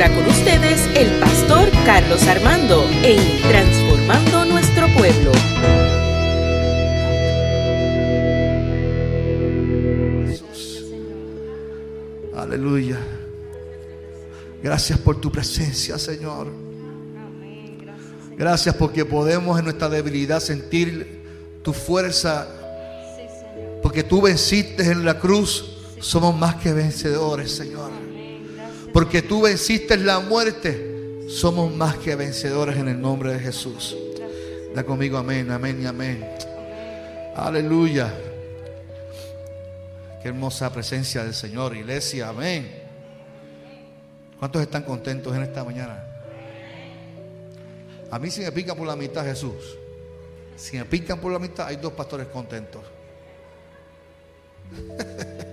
ahora con ustedes el pastor Carlos Armando en Transformando Nuestro Pueblo. Aleluya. Gracias por tu presencia, Señor. Gracias porque podemos en nuestra debilidad sentir tu fuerza. Porque tú venciste en la cruz. Somos más que vencedores, Señor. Porque tú venciste en la muerte. Somos más que vencedores en el nombre de Jesús. Da conmigo amén, amén y amén. Aleluya. Qué hermosa presencia del Señor, iglesia, amén. ¿Cuántos están contentos en esta mañana? A mí si me pican por la mitad Jesús. Si me pican por la mitad hay dos pastores contentos.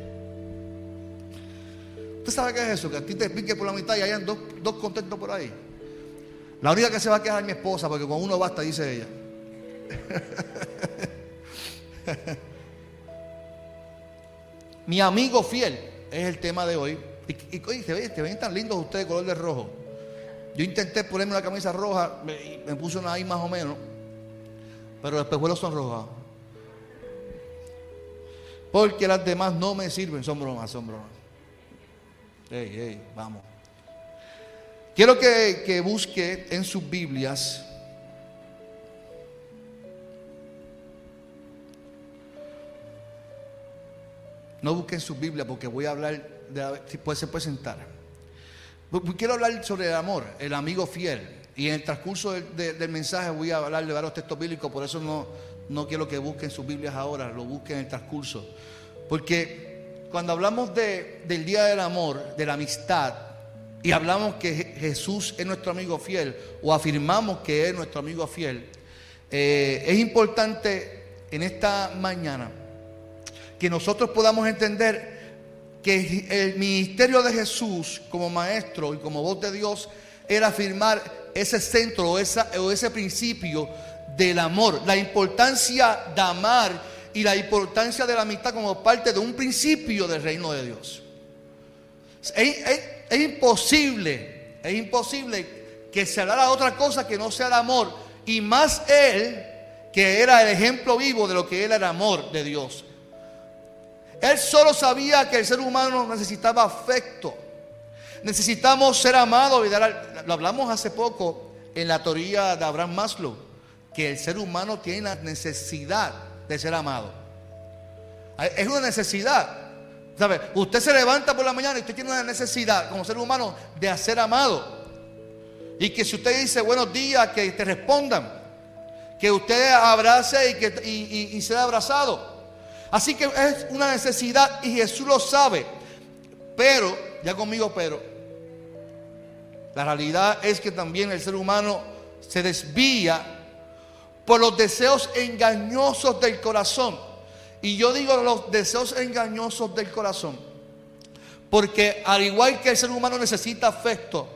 ¿Usted sabe qué es eso? Que a ti te pique por la mitad y hayan dos, dos contentos por ahí. La única que se va a quejar es mi esposa, porque con uno basta, dice ella. mi amigo fiel es el tema de hoy. Y, y, se, ven, tan lindos ustedes color de rojo. Yo intenté ponerme una camisa roja, me, me puse una ahí más o menos, pero los espejuelos son rojos. Porque las demás no me sirven, son bromas, son bromas. Ey, ey, vamos. Quiero que, que busque en sus Biblias. No busque en sus Biblias porque voy a hablar de, si puede, se puede sentar. Quiero hablar sobre el amor, el amigo fiel. Y en el transcurso del, de, del mensaje voy a hablar de varios textos bíblicos, por eso no, no quiero que busquen sus Biblias ahora, lo busquen en el transcurso. Porque cuando hablamos de, del Día del Amor, de la amistad, y hablamos que Jesús es nuestro amigo fiel, o afirmamos que es nuestro amigo fiel, eh, es importante en esta mañana que nosotros podamos entender que el ministerio de Jesús como maestro y como voz de Dios era afirmar ese centro o, ese principio del amor, la importancia de amar y la importancia de la amistad como parte de un principio del reino de Dios. Es, imposible, es imposible que se hablara otra cosa que no sea el amor y más él que era el ejemplo vivo de lo que era el amor de Dios. Él solo sabía que el ser humano necesitaba afecto. Necesitamos ser amados. Lo hablamos hace poco en la teoría de Abraham Maslow, que el ser humano tiene la necesidad de ser amado. Es una necesidad. ¿Sabe? Usted se levanta por la mañana y usted tiene una necesidad como ser humano de ser amado. Y que si usted dice buenos días, que te respondan. Que usted abrace y, que, y, sea abrazado. Así que es una necesidad y Jesús lo sabe. Pero, ya conmigo, pero, la realidad es que también el ser humano se desvía por los deseos engañosos del corazón. Y yo digo los deseos engañosos del corazón. Porque al igual que el ser humano necesita afecto,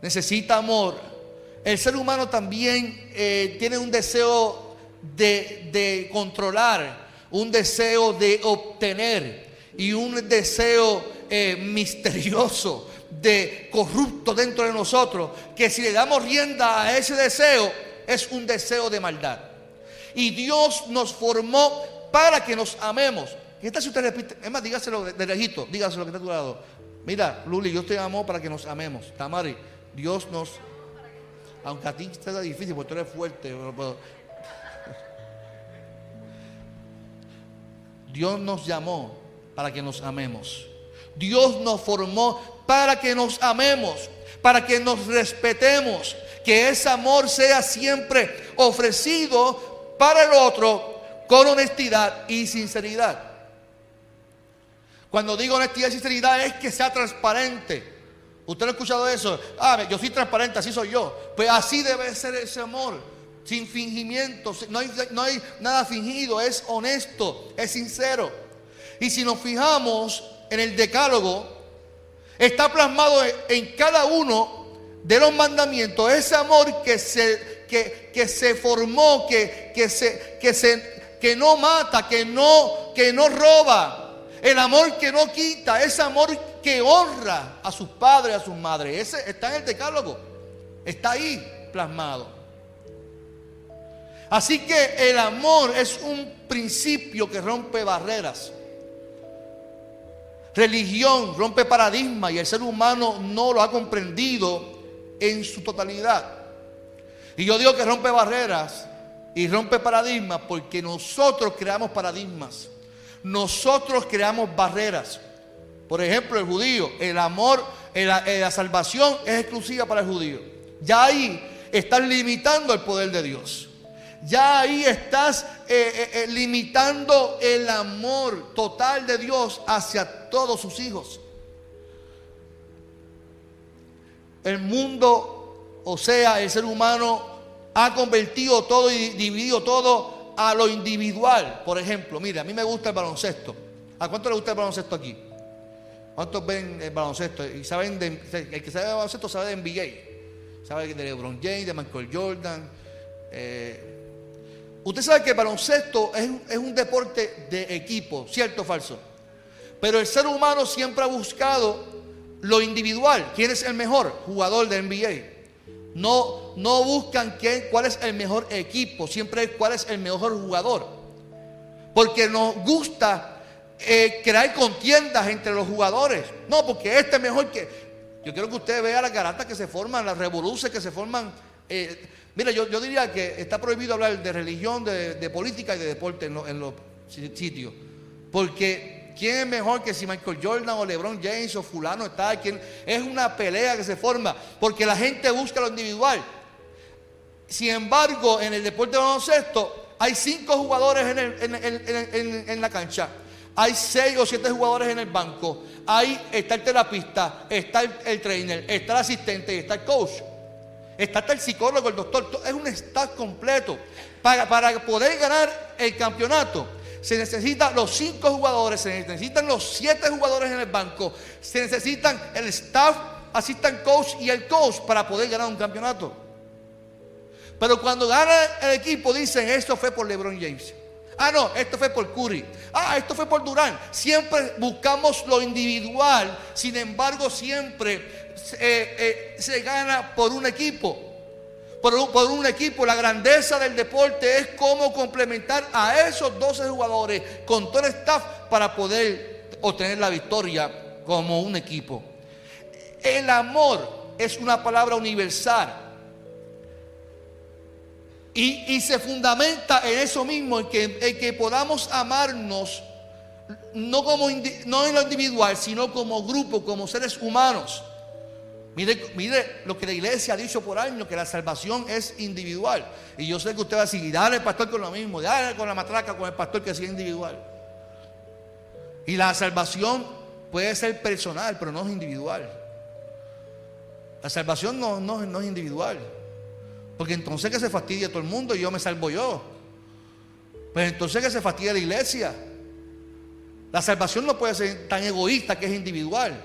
necesita amor, el ser humano también eh, tiene un deseo de, de controlar, un deseo de obtener y un deseo eh, misterioso de corrupto dentro de nosotros, que si le damos rienda a ese deseo, es un deseo de maldad. Y Dios nos formó para que nos amemos. ¿Qué tal si usted repite? Es más, dígaselo de, de lejito, dígaselo que está a tu lado. Mira, Luli, Dios te amó para que nos amemos. Tamari, Dios nos... Aunque a ti te da difícil porque tú eres fuerte, Dios nos llamó para que nos amemos. Dios nos formó para que nos amemos, para que nos respetemos, que ese amor sea siempre ofrecido para el otro con honestidad y sinceridad. Cuando digo honestidad y sinceridad es que sea transparente. ¿Usted ha escuchado eso? Ah, yo soy transparente, así soy yo. Pues así debe ser ese amor sin fingimiento, no hay, nada fingido, es honesto, es sincero. Y si nos fijamos en el decálogo, está plasmado en cada uno de los mandamientos ese amor que se, que, que se formó, que, que, se, que, se, que no mata, que no, que no roba, el amor que no quita, ese amor que honra a sus padres, a sus madres. Ese está en el decálogo. Está ahí plasmado. Así que el amor es un principio que rompe barreras. Religión rompe paradigmas y el ser humano no lo ha comprendido en su totalidad. Y yo digo que rompe barreras y rompe paradigmas porque nosotros creamos paradigmas. Nosotros creamos barreras. Por ejemplo, el judío, el amor, la, salvación es exclusiva para el judío. Ya ahí estás limitando el poder de Dios. Ya ahí estás eh, eh, eh, limitando el amor total de Dios hacia todos sus hijos. El mundo, o sea, el ser humano, ha convertido todo y dividido todo a lo individual. Por ejemplo, mire, a mí me gusta el baloncesto. ¿A cuánto le gusta el baloncesto aquí? ¿Cuántos ven el baloncesto? Y saben el que sabe de baloncesto sabe de NBA. Sabe de LeBron James, de Michael Jordan. Eh, usted sabe que el baloncesto es, es un deporte de equipo, ¿cierto o falso? Pero el ser humano siempre ha buscado lo individual. ¿Quién es el mejor jugador de NBA? No, no buscan quién, cuál es el mejor equipo, siempre es cuál es el mejor jugador. Porque nos gusta eh, crear contiendas entre los jugadores. No, porque este es mejor que. Yo quiero que usted vea las garatas que se forman, las revoluciones que se forman. Eh, mira, yo, diría que está prohibido hablar de religión, de, política y de deporte en, los sitios. Porque ¿Quién es mejor que si Michael Jordan o LeBron James o fulano está? ¿Quién? Es una pelea que se forma porque la gente busca lo individual. Sin embargo, en el deporte de baloncesto hay cinco jugadores en, la cancha. Hay seis o siete jugadores en el banco. Ahí está el terapista, está el, trainer, está el asistente y está el coach. Está hasta el psicólogo, el doctor. Es un staff completo. Para, poder ganar el campeonato se necesitan los cinco jugadores, se necesitan los siete jugadores en el banco, se necesitan el staff, assistant coach y el coach para poder ganar un campeonato. Pero cuando gana el equipo dicen, esto fue por LeBron James. Ah, no, esto fue por Curry. Ah, esto fue por Durán. Siempre buscamos lo individual, sin embargo siempre eh, eh, se gana por un equipo por un, equipo. La grandeza del deporte es cómo complementar a esos 12 jugadores con todo el staff para poder obtener la victoria como un equipo. El amor es una palabra universal. Y, se fundamenta en eso mismo, en que, podamos amarnos no, como, no en lo individual, sino como grupo, como seres humanos. Mire, lo que la iglesia ha dicho por años, que la salvación es individual. Y yo sé que usted va a decir, dale al pastor con lo mismo, dale con la matraca con el pastor que sea individual. Y la salvación puede ser personal, pero no es individual. La salvación no, no, no es individual. Porque entonces que se fastidia todo el mundo y yo me salvo yo. Pues entonces que se fastidia la iglesia. La salvación no puede ser tan egoísta que es individual.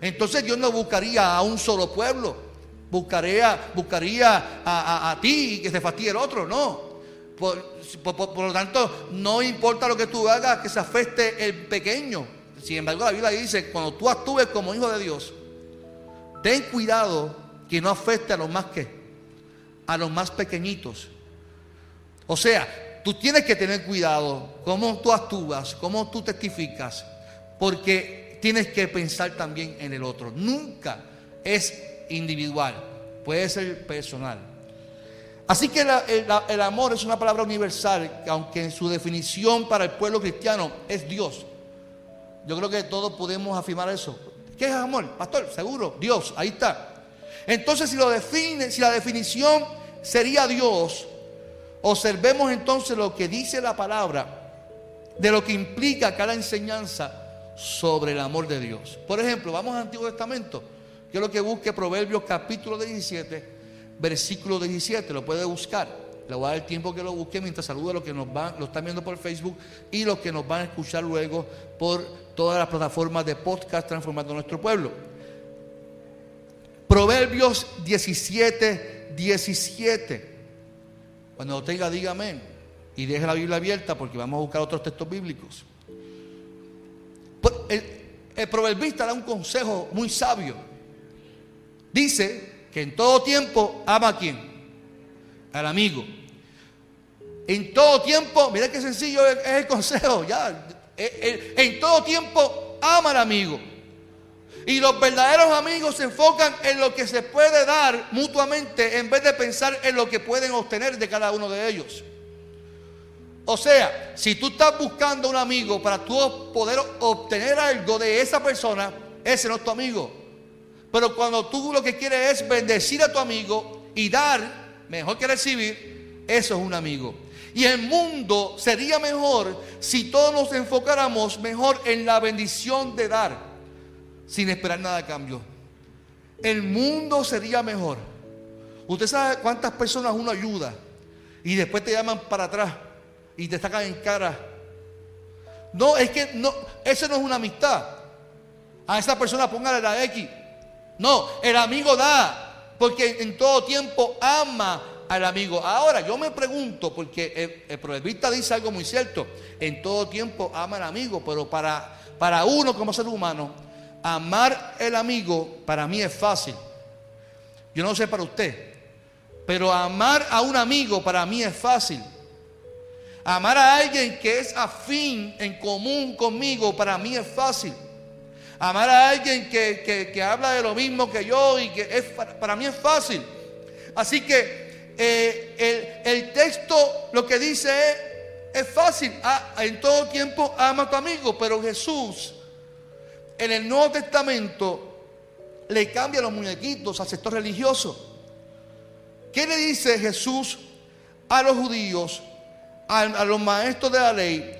Entonces Dios no buscaría a un solo pueblo, buscaría, buscaría a, ti y que se fastidie el otro, no. Por, lo tanto, no importa lo que tú hagas, que se afecte el pequeño. Sin embargo, la Biblia dice, cuando tú actúes como hijo de Dios, ten cuidado que no afecte a los más que, a los más pequeñitos. O sea, tú tienes que tener cuidado cómo tú actúas, cómo tú testificas, porque tienes que pensar también en el otro. Nunca es individual, puede ser personal. Así que el, amor es una palabra universal, aunque en su definición para el pueblo cristiano es Dios. Yo creo que todos podemos afirmar eso. ¿Qué es amor? Pastor, seguro, Dios, ahí está. Entonces, si lo si la definición sería Dios, observemos entonces lo que dice la palabra de lo que implica cada enseñanza sobre el amor de Dios. Por ejemplo, vamos al Antiguo Testamento. Quiero que busque Proverbios capítulo 17, versículo 17. Lo puede buscar. Le voy a dar el tiempo que lo busque mientras saludo a los que nos van, lo están viendo por Facebook y los que nos van a escuchar luego por todas las plataformas de podcast transformando nuestro pueblo. Proverbios 17, 17. Cuando lo tenga, dígame y deje la Biblia abierta porque vamos a buscar otros textos bíblicos. El, el proverbista da un consejo muy sabio. Dice que en todo tiempo ama a quién? Al amigo. En todo tiempo, mira qué sencillo es el consejo, ya. En todo tiempo ama al amigo. Y los verdaderos amigos se enfocan en lo que se puede dar mutuamente en vez de pensar en lo que pueden obtener de cada uno de ellos. O sea, si tú estás buscando un amigo para tú poder obtener algo de esa persona, ese no es tu amigo. Pero cuando tú lo que quieres es bendecir a tu amigo y dar mejor que recibir, eso es un amigo. Y el mundo sería mejor si todos nos enfocáramos mejor en la bendición de dar, sin esperar nada a cambio. El mundo sería mejor. Usted sabe cuántas personas uno ayuda y después te llaman para atrás y te sacan en cara. No, es que no, eso no es una amistad. A esa persona póngale la X. No, el amigo da, porque en todo tiempo ama al amigo. Ahora, yo me pregunto, porque el, proverbista dice algo muy cierto, en todo tiempo ama al amigo, pero para, para uno como ser humano, amar el amigo para mí es fácil. Yo no sé para usted, pero amar a un amigo para mí es fácil. Amar a alguien que es afín en común conmigo para mí es fácil. Amar a alguien que, habla de lo mismo que yo y que es, para mí es fácil. Así que eh, el, texto lo que dice es, es fácil, ah, en todo tiempo ama a tu amigo, pero Jesús en el Nuevo Testamento le cambia los muñequitos al sector religioso. ¿Qué le dice Jesús a los judíos, a, los maestros de la ley?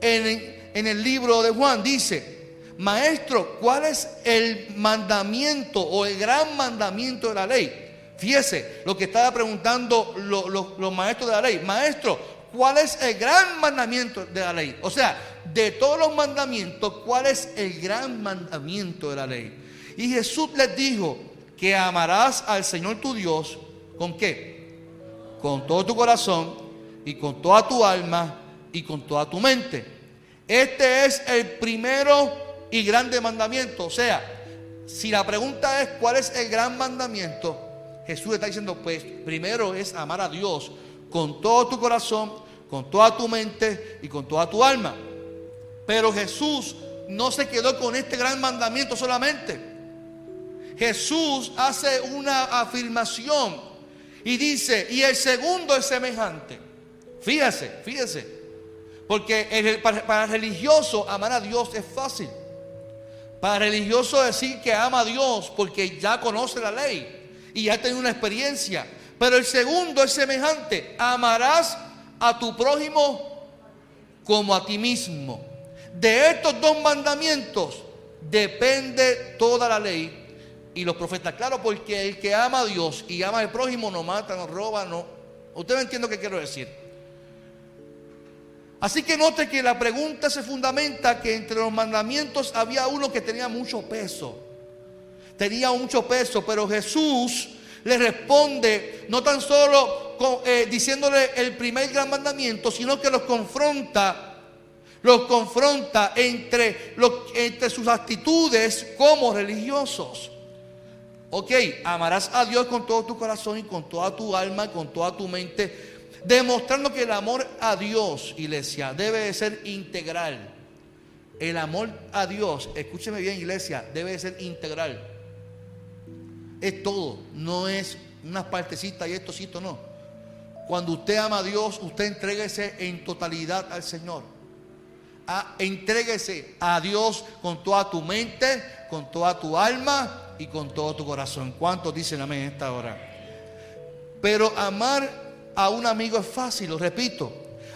En, en el libro de Juan dice, maestro, ¿cuál es el mandamiento o el gran mandamiento de la ley? Fíjese lo que estaba preguntando los, maestros de la ley. Maestro, ¿cuál es el gran mandamiento de la ley? O sea, de todos los mandamientos, ¿cuál es el gran mandamiento de la ley? Y Jesús les dijo que amarás al Señor tu Dios con qué? Con todo tu corazón y con toda tu alma y con toda tu mente. Este es el primero y grande mandamiento. O sea, si la pregunta es cuál es el gran mandamiento, Jesús está diciendo, pues primero es amar a Dios con todo tu corazón, con toda tu mente y con toda tu alma. Pero Jesús no se quedó con este gran mandamiento solamente. Jesús hace una afirmación y dice, y el segundo es semejante. Fíjese, fíjese. Porque para el religioso amar a Dios es fácil. Para el religioso decir que ama a Dios porque ya conoce la ley y ya tenido una experiencia. Pero el segundo es semejante. Amarás a tu prójimo como a ti mismo. De estos dos mandamientos depende toda la ley y los profetas. Claro, porque el que ama a Dios y ama al prójimo no mata, no roba, no. Usted me entiende lo que quiero decir. Así que note que la pregunta se fundamenta que entre los mandamientos había uno que tenía mucho peso tenía mucho peso, pero Jesús le responde no tan solo eh, diciéndole el primer gran mandamiento, sino que los confronta, los confronta entre, entre sus actitudes como religiosos. Ok, amarás a Dios con todo tu corazón y con toda tu alma y con toda tu mente, demostrando que el amor a Dios, iglesia, debe de ser integral. El amor a Dios, escúcheme bien, iglesia, debe de ser integral. Es todo, no es unas partecitas y esto, esto no. Cuando usted ama a Dios, usted entréguese en totalidad al Señor. Ah, entréguese a Dios con toda tu mente, con toda tu alma y con todo tu corazón. ¿Cuántos dicen amén en esta hora? Pero amar a un amigo es fácil, lo repito.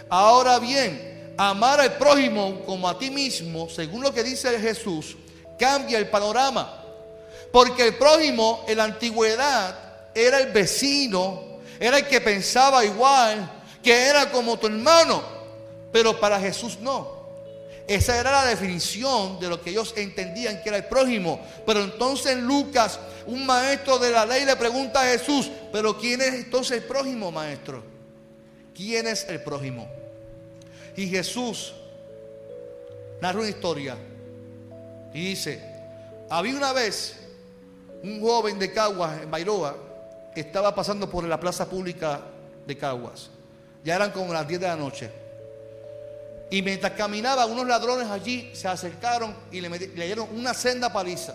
Ahora bien, amar al prójimo como a ti mismo, según lo que dice Jesús, cambia el panorama. Porque el prójimo en la antigüedad era el vecino, era el que pensaba igual, que era como tu hermano. Pero para Jesús no. Esa era la definición de lo que ellos entendían que era el prójimo. Pero entonces Lucas, un maestro de la ley, le pregunta a Jesús, pero ¿quién es entonces el prójimo, maestro? ¿Quién es el prójimo? Y Jesús narra una historia Y dice, había una vez un joven de Caguas, en Bairoa, estaba pasando por la plaza pública de Caguas. Ya eran como las 10 de la noche. Y mientras caminaba, unos ladrones allí se acercaron y le, dieron una senda paliza.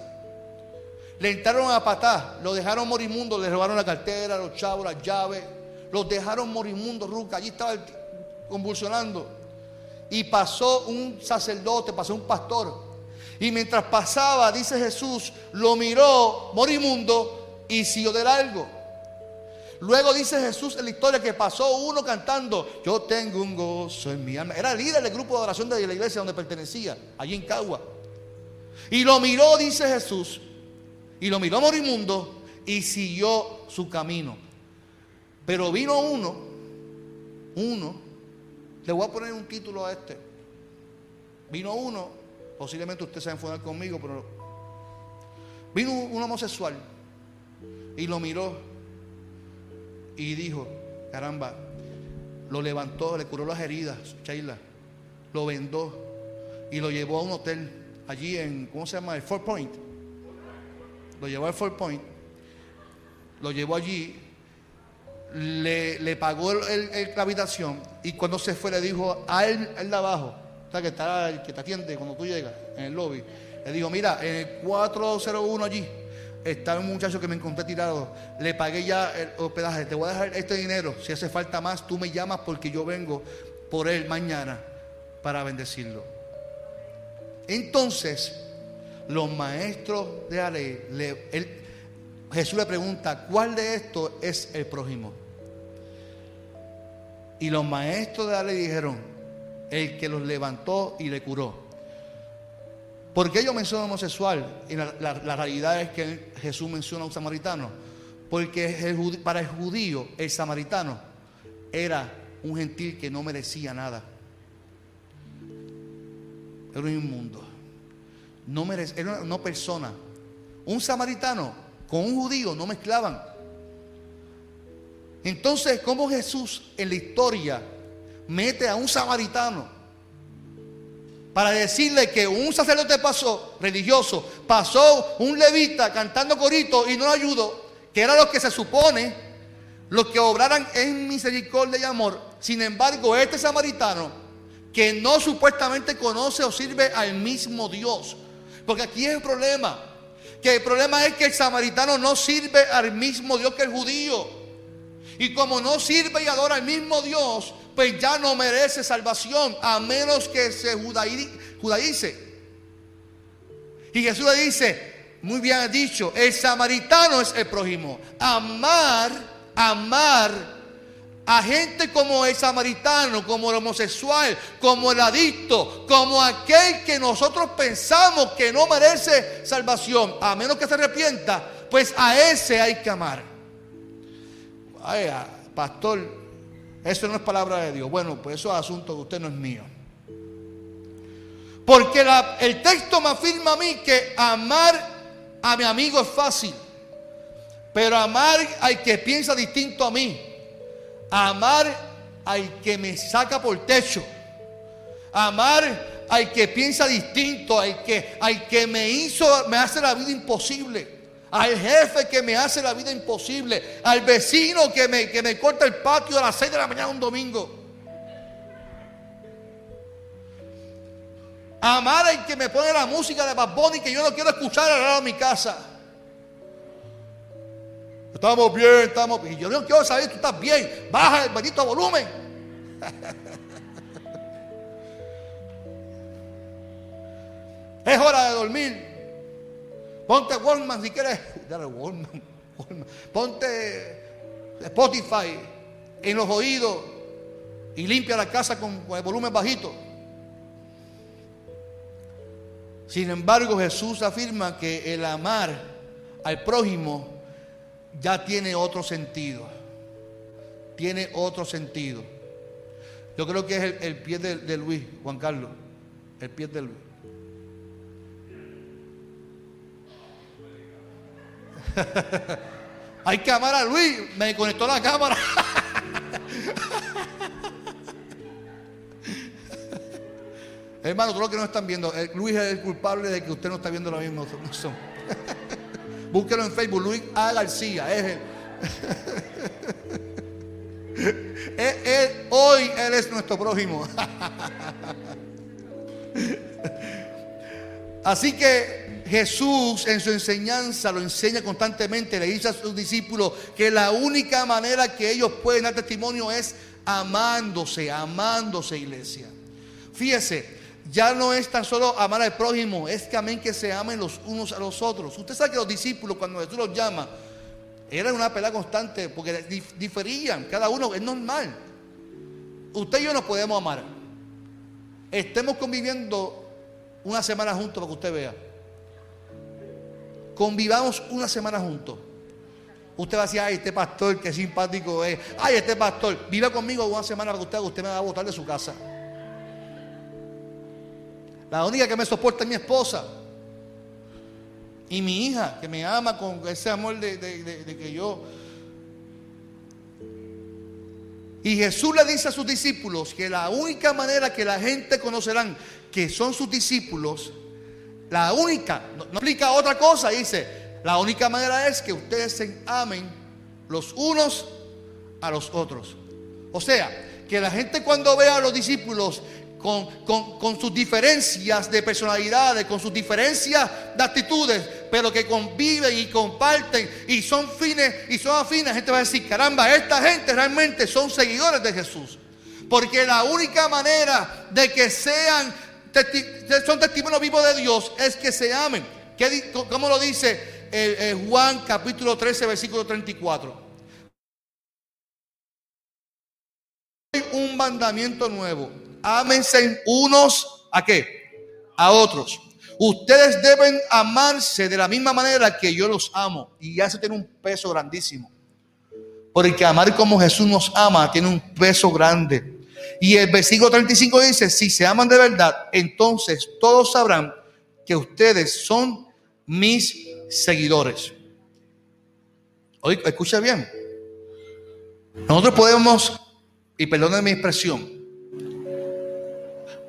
Le entraron a patar, lo dejaron morimundo, le robaron la cartera, los chavos, las llaves, los dejaron morimundo, Ruca. Allí estaba convulsionando. Y pasó un sacerdote, pasó un pastor y mientras pasaba, dice Jesús, lo miró morimundo y siguió de largo. Luego dice Jesús en la historia que pasó uno cantando, yo tengo un gozo en mi alma. Era líder del grupo de oración de la iglesia donde pertenecía, allí en Cagua. Y lo miró, dice Jesús, y lo miró morimundo y siguió su camino. Pero vino uno, uno, le voy a poner un título a este. Vino uno Posiblemente usted se va a enfadar conmigo, pero vino un homosexual y lo miró y dijo, caramba, lo levantó, le curó las heridas, Sheila, lo vendó y lo llevó a un hotel allí en, ¿cómo se llama? El Fort Point. Lo llevó al Fort Point, lo llevó allí, le, pagó la habitación y cuando se fue le dijo a él, él de abajo, que está el que te atiende cuando tú llegas en el lobby, le digo, mira, en el 401 allí está un muchacho que me encontré tirado, le pagué ya el hospedaje, te voy a dejar este dinero, si hace falta más, tú me llamas porque yo vengo por él mañana para bendecirlo. Entonces, los maestros de la ley, Jesús le pregunta, ¿cuál de estos es el prójimo? Y los maestros de la ley dijeron, el que los levantó y le curó. ¿Por qué yo menciono homosexual? Y la, realidad es que Jesús menciona a un samaritano. Porque para el judío, el samaritano era un gentil que no merecía nada. Era un inmundo. No merece, era una persona. Un samaritano con un judío no mezclaban. Entonces, ¿cómo Jesús en la historia mete a un samaritano para decirle que un sacerdote pasó, religioso, pasó un levita cantando corito y no lo ayudó, que era lo que se supone, los que obraran en misericordia y amor. Sin embargo, este samaritano, que no supuestamente conoce o sirve al mismo Dios, porque aquí es el problema, que el problema es que el samaritano no sirve al mismo Dios que el judío. Y como no sirve y adora al mismo Dios, pues ya no merece salvación a menos que se judaice. Y Jesús le dice, muy bien dicho, el samaritano es el prójimo. Amar, amar a gente como el samaritano, como el homosexual, como el adicto, como aquel que nosotros pensamos que no merece salvación, a menos que se arrepienta, pues a ese hay que amar. Ay, pastor, eso no es palabra de Dios. Bueno, pues eso es asunto de usted no es mío. Porque el texto me afirma a mí que amar a mi amigo es fácil. Pero amar al que piensa distinto a mí. Amar al que me saca por techo. Amar al que piensa distinto, al que, al que me hizo, me hace la vida imposible al jefe que me hace la vida imposible, al vecino que me, que me corta el patio a las 6 de la mañana un domingo. Amar al que me pone la música de Bad que yo no quiero escuchar al lado de mi casa. Estamos bien, estamos bien. Yo no quiero saber tú estás bien. Baja el bendito volumen. es hora de dormir. Ponte Walmart si quieres. Ponte Spotify en los oídos y limpia la casa con, el volumen bajito. Sin embargo, Jesús afirma que el amar al prójimo ya tiene otro sentido. Tiene otro sentido. Yo creo que es el, pie de, de Luis, Juan Carlos. El pie de Luis. Hay cámara, Luis. Me conectó la cámara. Hermano, todos los que no están viendo, eh, Luis es el culpable de que usted no está viendo lo mismo. Búsquelo en Facebook, Luis A. García. Es hoy Él es nuestro prójimo. Así que Jesús en su enseñanza lo enseña constantemente, le dice a sus discípulos que la única manera que ellos pueden dar testimonio es amándose, amándose iglesia. Fíjese, ya no es tan solo amar al prójimo, es que que se amen los unos a los otros. Usted sabe que los discípulos cuando Jesús los llama, era una pelea constante porque diferían, cada uno es normal. Usted y yo nos podemos amar. Estemos conviviendo una semana juntos para que usted vea. Convivamos una semana juntos. Usted va a decir, ay, este pastor, qué simpático es. Ay, este pastor, viva conmigo una semana para usted, usted me va a botar de su casa. La única que me soporta es mi esposa. Y mi hija, que me ama con ese amor de, que yo... Y Jesús le dice a sus discípulos que la única manera que la gente conocerán que son sus discípulos, la única, no, no explica otra cosa, dice, la única manera es que ustedes se amen los unos a los otros. O sea, que la gente cuando vea a los discípulos con, sus diferencias de personalidades, con sus diferencias de actitudes, pero que conviven y comparten y son fines y son afines, la gente va a decir, caramba, esta gente realmente son seguidores de Jesús. Porque la única manera de que sean, son testimonios vivos de Dios es que se amen. ¿Cómo lo dice eh, eh, Juan capítulo 13, versículo 34? Un mandamiento nuevo ámense unos a qué? A otros. Ustedes deben amarse de la misma manera que yo los amo. Y ya se tiene un peso grandísimo. Porque amar como Jesús nos ama tiene un peso grande. Y el versículo 35 dice, si se aman de verdad, entonces todos sabrán que ustedes son mis seguidores. Oye, escucha bien. Nosotros podemos, y perdone mi expresión,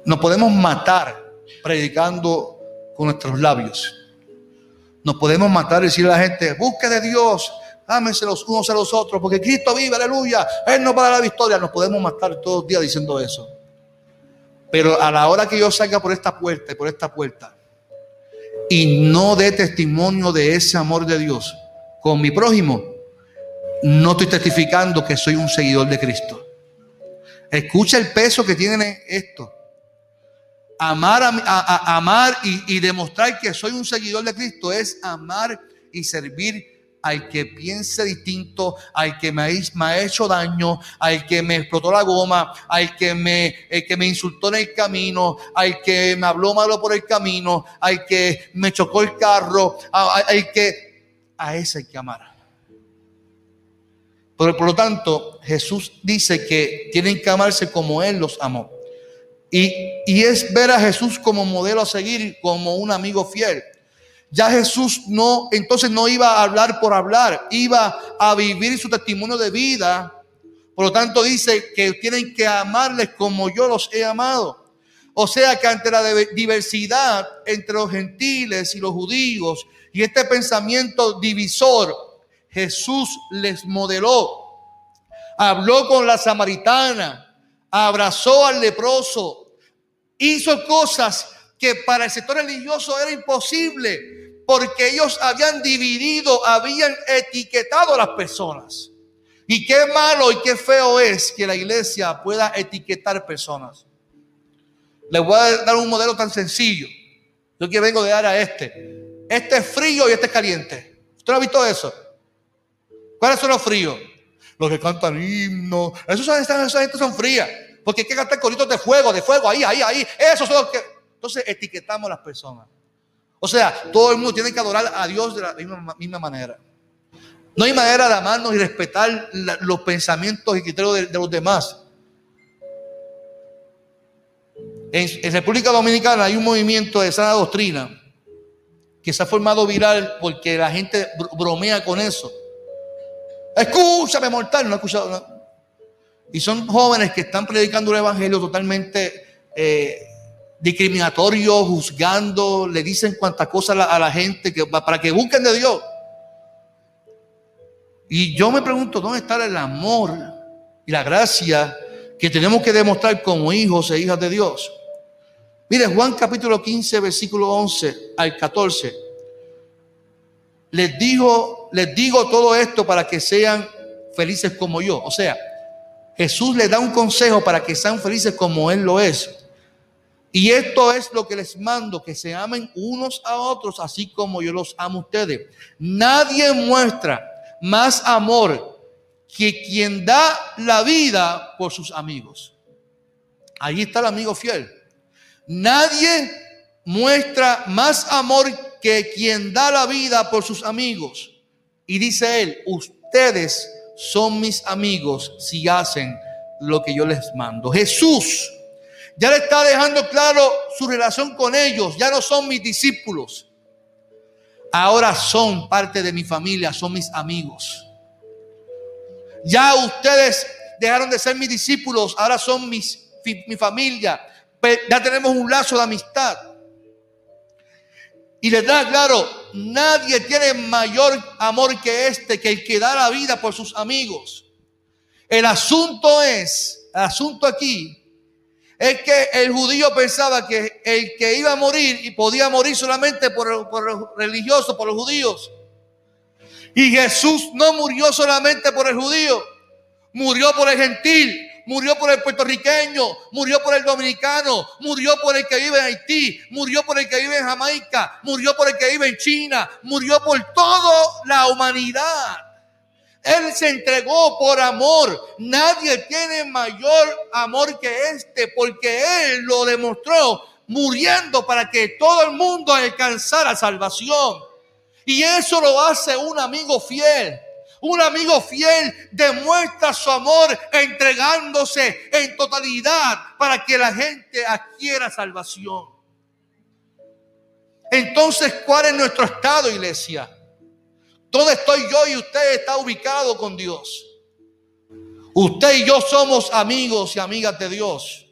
nos podemos matar predicando con nuestros labios. Nos podemos matar y decirle a la gente, busque de Dios, ámense los unos a los otros, porque Cristo vive, aleluya, Él nos va a dar la victoria. Nos podemos matar todos los días diciendo eso. Pero a la hora que yo salga por esta puerta y por esta puerta y no dé testimonio de ese amor de Dios con mi prójimo, no estoy testificando que soy un seguidor de Cristo. Escucha el peso que tiene esto amar, a, amar y, demostrar que soy un seguidor de Cristo es amar y servir al que piense distinto, al que me, ha hecho daño, al que me explotó la goma, al que me, insultó en el camino, al que me habló malo por el camino, al que me chocó el carro, al que a ese hay que amar. Por lo tanto, Jesús dice que tienen que amarse como Él los amó. Y, es ver a Jesús como modelo a seguir, como un amigo fiel. Ya Jesús no, entonces no iba a hablar por hablar, iba a vivir su testimonio de vida. Por lo tanto dice que tienen que amarles como yo los he amado. O sea que ante la diversidad entre los gentiles y los judíos y este pensamiento divisor, Jesús les modeló. Habló con la samaritana, abrazó al leproso, hizo cosas que para el sector religioso era imposible, porque ellos habían dividido, habían etiquetado a las personas. Y qué malo y qué feo es que la iglesia pueda etiquetar personas. Les voy a dar un modelo tan sencillo. Yo que vengo de dar a este. Este es frío y este es caliente. ¿Usted no ha visto eso? ¿Cuáles son los fríos? Los que cantan himnos. Esos son, esas gente son frías. Porque hay que cantar coritos de fuego, de fuego, ahí, ahí, ahí. Eso son los que. Entonces etiquetamos a las personas. O sea, todo el mundo tiene que adorar a Dios de la misma, manera. No hay manera de amarnos y respetar los pensamientos y criterios de, los demás. En, República Dominicana hay un movimiento de sana doctrina que se ha formado viral porque la gente bromea con eso. Escúchame, mortal, no he escuchado. Y son jóvenes que están predicando un evangelio totalmente eh, discriminatorio, juzgando, le dicen cuantas cosas a la, gente para que busquen de Dios. Y yo me pregunto, ¿dónde está el amor y la gracia que tenemos que demostrar como hijos e hijas de Dios? Mire, Juan capítulo 15, versículo 11 al 14. Les digo, les digo todo esto para que sean felices como yo. O sea, Jesús les da un consejo para que sean felices como Él lo es. Y esto es lo que les mando, que se amen unos a otros, así como yo los amo a ustedes. Nadie muestra más amor que quien da la vida por sus amigos. Ahí está el amigo fiel. Nadie muestra más amor que quien da la vida por sus amigos. Y dice él, ustedes son mis amigos si hacen lo que yo les mando. Jesús ya le está dejando claro su relación con ellos. Ya no son mis discípulos. Ahora son parte de mi familia, son mis amigos. Ya ustedes dejaron de ser mis discípulos, ahora son mis, mi familia. Ya tenemos un lazo de amistad. Y les da claro, nadie tiene mayor amor que este, que el que da la vida por sus amigos. El asunto es, el asunto aquí, es que el judío pensaba que el que iba a morir y podía morir solamente por, por los religiosos, por los judíos. Y Jesús no murió solamente por el judío, murió por el gentil, murió por el puertorriqueño, murió por el dominicano, murió por el que vive en Haití, murió por el que vive en Jamaica, murió por el que vive en China, murió por toda la humanidad. Él se entregó por amor. Nadie tiene mayor amor que este porque Él lo demostró muriendo para que todo el mundo alcanzara salvación. Y eso lo hace un amigo fiel. Un amigo fiel demuestra su amor entregándose en totalidad para que la gente adquiera salvación. Entonces, ¿cuál es nuestro estado, iglesia? ¿Dónde estoy yo y usted está ubicado con Dios? Usted y yo somos amigos y amigas de Dios.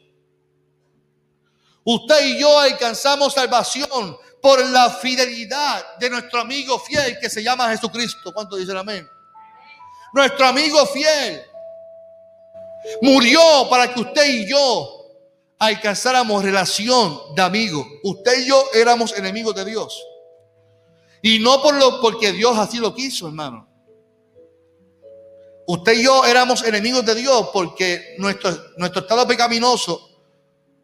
Usted y yo alcanzamos salvación por la fidelidad de nuestro amigo fiel que se llama Jesucristo. ¿Cuánto dicen amén? nuestro amigo fiel, murió para que usted y yo alcanzáramos relación de amigo. Usted y yo éramos enemigos de Dios. Y no por lo, porque Dios así lo quiso, hermano. Usted y yo éramos enemigos de Dios porque nuestro, estado pecaminoso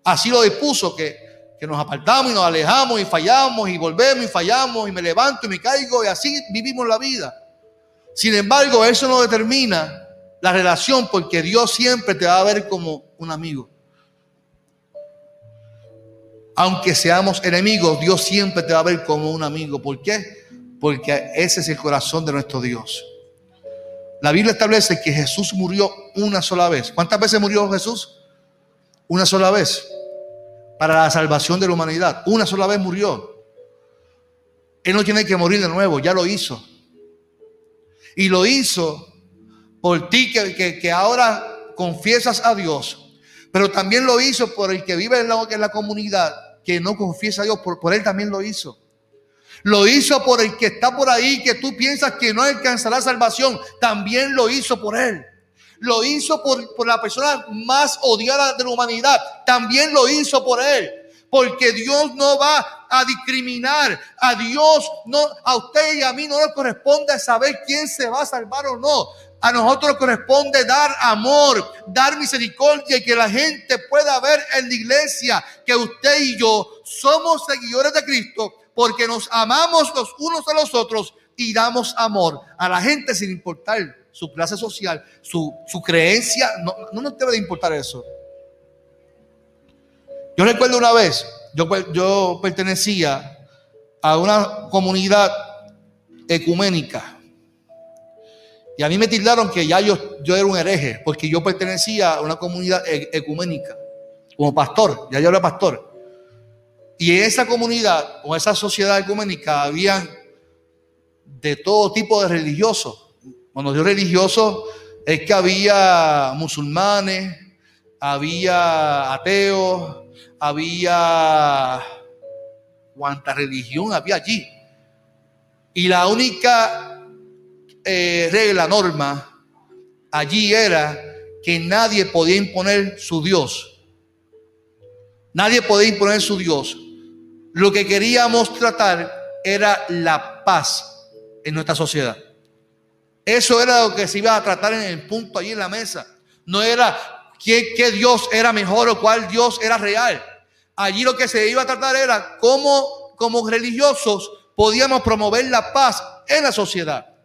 así lo dispuso, que nos apartamos y nos alejamos y fallamos y volvemos y fallamos y me levanto y me caigo y así vivimos la vida. Sin embargo, eso no determina la relación porque Dios siempre te va a ver como un amigo. Aunque seamos enemigos, Dios siempre te va a ver como un amigo. ¿Por qué? Porque ese es el corazón de nuestro Dios. La Biblia establece que Jesús murió una sola vez. ¿Cuántas veces murió Jesús? Una sola vez. Para la salvación de la humanidad. Una sola vez murió. Él no tiene que morir de nuevo, ya lo hizo. Y lo hizo por ti que, que, ahora confiesas a Dios. Pero también lo hizo por el que vive en la, en la comunidad, que no confiesa a Dios. Por, él también lo hizo. Lo hizo por el que está por ahí, que tú piensas que no alcanzará salvación. También lo hizo por él. Lo hizo por, por, la persona más odiada de la humanidad. También lo hizo por él. Porque Dios no va a discriminar. A Dios, no, a usted y a mí no nos corresponde saber quién se va a salvar o no. A nosotros corresponde dar amor, dar misericordia y que la gente pueda ver en la iglesia que usted y yo somos seguidores de Cristo porque nos amamos los unos a los otros y damos amor a la gente sin importar su clase social, su, su creencia. No, no nos debe de importar eso. Yo recuerdo una vez, yo, yo pertenecía a una comunidad ecuménica. Y a mí me tildaron que ya yo, yo era un hereje, porque yo pertenecía a una comunidad e, ecuménica, como pastor, ya yo era pastor. Y en esa comunidad, o esa sociedad ecuménica, habían de todo tipo de religiosos. Cuando yo religioso, es que había musulmanes, había ateos, había cuánta religión había allí. Y la única eh, regla, norma, allí era que nadie podía imponer su Dios. Nadie podía imponer su Dios. Lo que queríamos tratar era la paz en nuestra sociedad. Eso era lo que se iba a tratar en el punto allí en la mesa. No era qué, qué Dios era mejor o cuál Dios era real. Allí lo que se iba a tratar era cómo como religiosos podíamos promover la paz en la sociedad.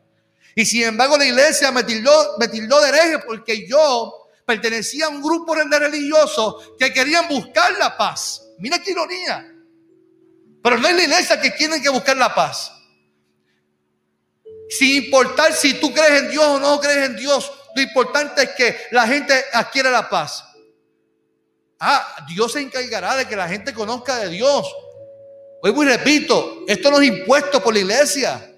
Y sin embargo la iglesia me tildó, me tildó de hereje porque yo pertenecía a un grupo de religiosos que querían buscar la paz. Mira qué ironía. Pero no es la iglesia que tiene que buscar la paz. Sin importar si tú crees en Dios o no crees en Dios, lo importante es que la gente adquiera la paz. Ah, Dios se encargará de que la gente conozca de Dios. Hoy muy repito, esto no es impuesto por la iglesia.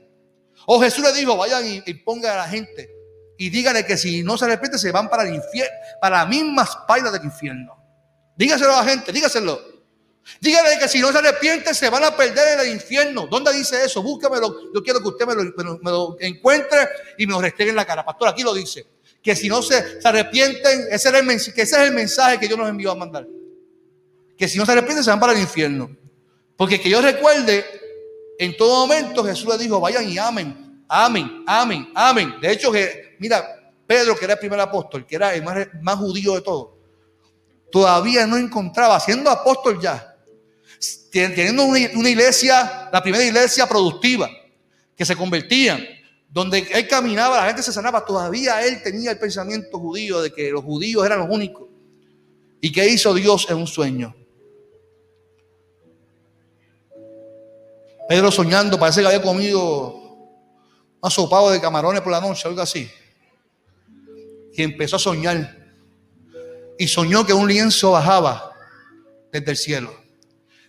O Jesús le dijo, vayan y, pongan a la gente y díganle que si no se arrepiente se van para el infierno, para las mismas pailas del infierno. Dígaselo a la gente, dígaselo. Díganle que si no se arrepiente se van a perder en el infierno. ¿Dónde dice eso? Búscamelo. Yo quiero que usted me lo, encuentre y me lo restregue en la cara. Pastor, aquí lo dice. Que si no se, arrepienten, ese, que ese es el mensaje que Dios nos envió a mandar. Que si no se arrepienten se van para el infierno. Porque que yo recuerde, en todo momento Jesús le dijo, vayan y amen, amen, amen, amen. De hecho, mira, Pedro, que era el primer apóstol, que era el más, judío de todos, todavía no encontraba, siendo apóstol ya, teniendo una, una iglesia, la primera iglesia productiva, que se convertían, donde él caminaba, la gente se sanaba, todavía él tenía el pensamiento judío de que los judíos eran los únicos. ¿Y qué hizo Dios en un sueño? Pedro soñando, parece que había comido un asopado de camarones por la noche, algo así. Y empezó a soñar. Y soñó que un lienzo bajaba desde el cielo.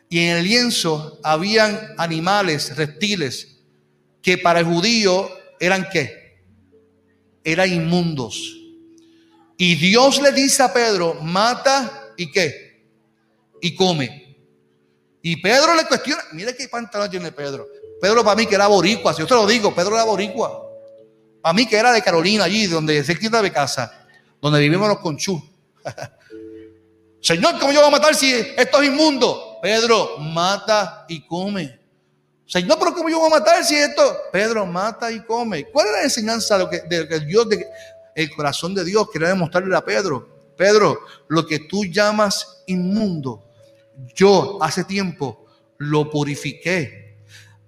Y en el lienzo habían animales, reptiles, que para el judío eran qué? Eran inmundos. Y Dios le dice a Pedro, mata y qué? Y come. Y Pedro le cuestiona, mire qué pantalón tiene Pedro. Pedro para mí que era boricua, si yo te lo digo, Pedro era boricua. Para mí que era de Carolina, allí, donde se quita de casa, donde vivimos los conchú. Señor, ¿cómo yo voy a matar si esto es inmundo? Pedro, mata y come. Señor, pero ¿cómo yo voy a matar si esto? Pedro, mata y come. ¿Cuál es la enseñanza de lo que, de Dios, de, el corazón de Dios quiere demostrarle a Pedro? Pedro, lo que tú llamas inmundo, yo hace tiempo lo purifiqué.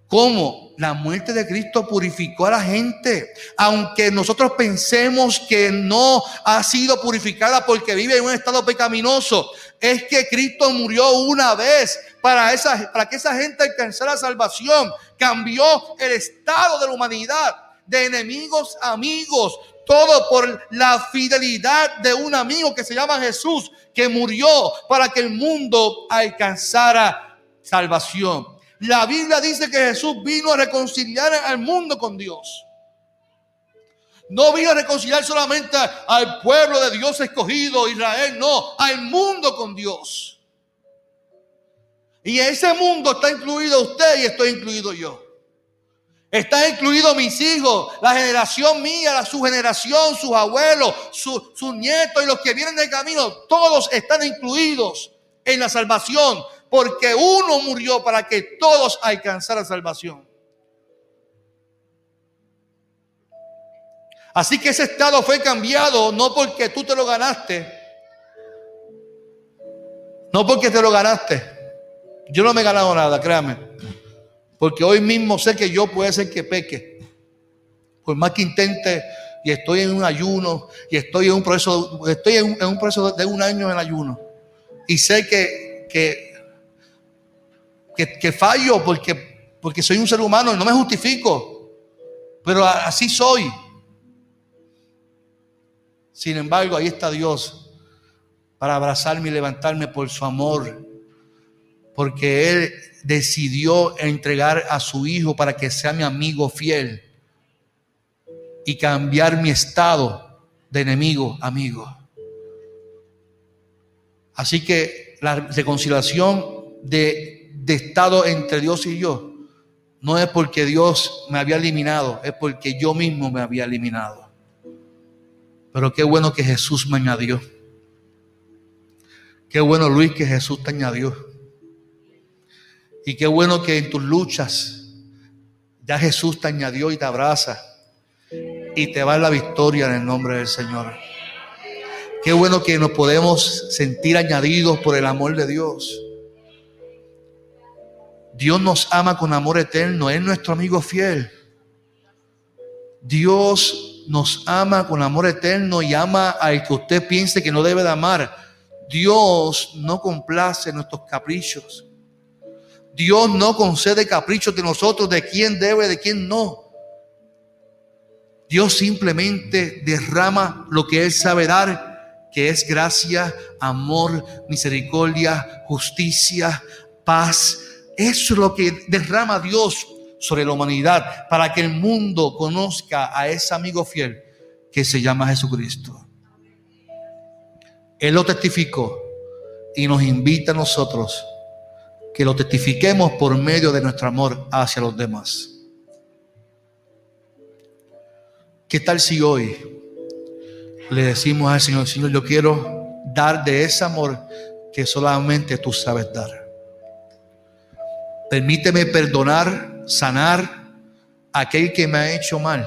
¿Cómo? La muerte de Cristo purificó a la gente. Aunque nosotros pensemos que no ha sido purificada porque vive en un estado pecaminoso, es que Cristo murió una vez para, esa, para que esa gente alcanzara salvación. Cambió el estado de la humanidad, de enemigos amigos, todo por la fidelidad de un amigo que se llama Jesús, que murió para que el mundo alcanzara salvación. La Biblia dice que Jesús vino a reconciliar al mundo con Dios. No vino a reconciliar solamente al pueblo de Dios escogido, Israel, no, al mundo con Dios. Y ese mundo está incluido usted y estoy incluido yo. Está incluido mis hijos, la generación mía, la, su generación, sus abuelos, sus nietos y los que vienen de camino. Todos están incluidos en la salvación porque uno murió para que todos alcanzaran salvación. Así que ese estado fue cambiado no porque tú te lo ganaste, no porque te lo ganaste. Yo no me he ganado nada, créame. Porque hoy mismo sé que yo puede ser que peque. Por más que intente y estoy en un ayuno y estoy en un proceso, estoy en un, proceso de un año en ayuno. Y sé que, que, que, fallo porque, porque soy un ser humano y no me justifico. Pero así soy. Sin embargo, ahí está Dios para abrazarme y levantarme por su amor. Porque Él decidió entregar a su hijo para que sea mi amigo fiel y cambiar mi estado de enemigo amigo. Así que la reconciliación de, de estado entre Dios y yo no es porque Dios me había eliminado, es porque yo mismo me había eliminado. Pero qué bueno que Jesús me añadió. Qué bueno, Luis, que Jesús te añadió. Y qué bueno que en tus luchas ya Jesús te añadió y te abraza y te va la victoria en el nombre del Señor. Qué bueno que nos podemos sentir añadidos por el amor de Dios. Dios nos ama con amor eterno, es nuestro amigo fiel. Dios nos ama con amor eterno y ama al que usted piense que no debe de amar. Dios no complace nuestros caprichos. Dios no concede caprichos de nosotros, de quién debe, de quién no. Dios simplemente derrama lo que Él sabe dar, que es gracia, amor, misericordia, justicia, paz. Eso es lo que derrama Dios sobre la humanidad para que el mundo conozca a ese amigo fiel que se llama Jesucristo. Él lo testificó y nos invita a nosotros que lo testifiquemos por medio de nuestro amor hacia los demás. ¿Qué tal si hoy le decimos al Señor, Señor, yo quiero dar de ese amor que solamente tú sabes dar? Permíteme perdonar, sanar a aquel que me ha hecho mal.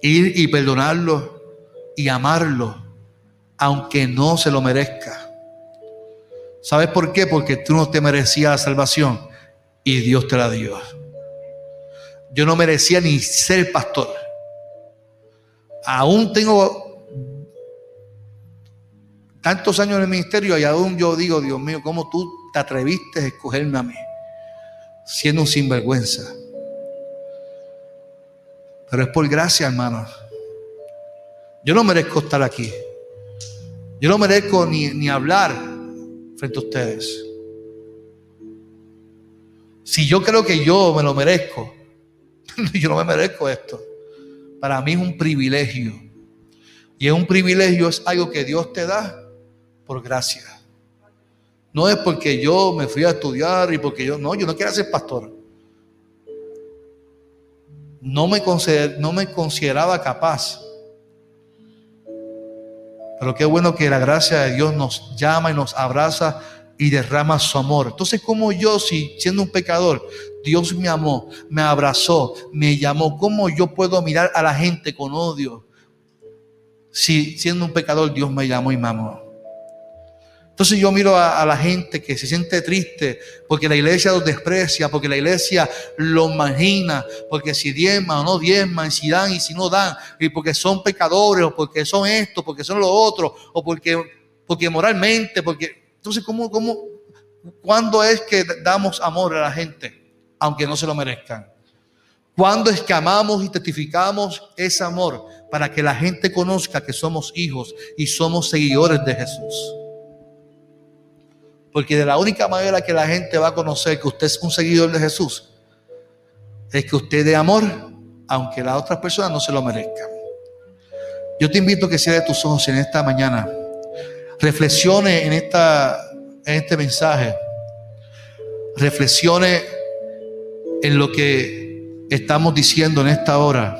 Ir y perdonarlo y amarlo, aunque no se lo merezca. ¿Sabes por qué? Porque tú no te merecías la salvación y Dios te la dio. Yo no merecía ni ser pastor. Aún tengo tantos años en el ministerio y aún yo digo, Dios mío, ¿cómo tú te atreviste a escogerme a mí? Siendo un sinvergüenza. Pero es por gracia, hermanos. Yo no merezco estar aquí. Yo no merezco ni, ni hablar frente a ustedes. Si yo creo que yo me lo merezco, yo no me merezco esto. Para mí es un privilegio. Y es un privilegio, es algo que Dios te da por gracia. No es porque yo me fui a estudiar y porque yo, no, yo no quiero ser pastor. No me, no me consideraba capaz. Pero qué bueno que la gracia de Dios nos llama y nos abraza y derrama su amor. Entonces, como yo, si siendo un pecador, Dios me amó, me abrazó, me llamó, ¿cómo yo puedo mirar a la gente con odio? Si siendo un pecador, Dios me llamó y me amó. Entonces yo miro a, la gente que se siente triste porque la iglesia los desprecia, porque la iglesia los margina, porque si diezman o no diezman, si dan y si no dan, y porque son pecadores, o porque son esto, porque son lo otro, o porque, porque moralmente, porque... Entonces, ¿cómo, cómo, ¿cuándo es que damos amor a la gente, aunque no se lo merezcan? ¿Cuándo es que amamos y testificamos ese amor para que la gente conozca que somos hijos y somos seguidores de Jesús? Porque de la única manera que la gente va a conocer que usted es un seguidor de Jesús es que usted dé amor, aunque las otras personas no se lo merezcan. Yo te invito a que cierres tus ojos en esta mañana. Reflexione en, esta, en este mensaje. Reflexione en lo que estamos diciendo en esta hora.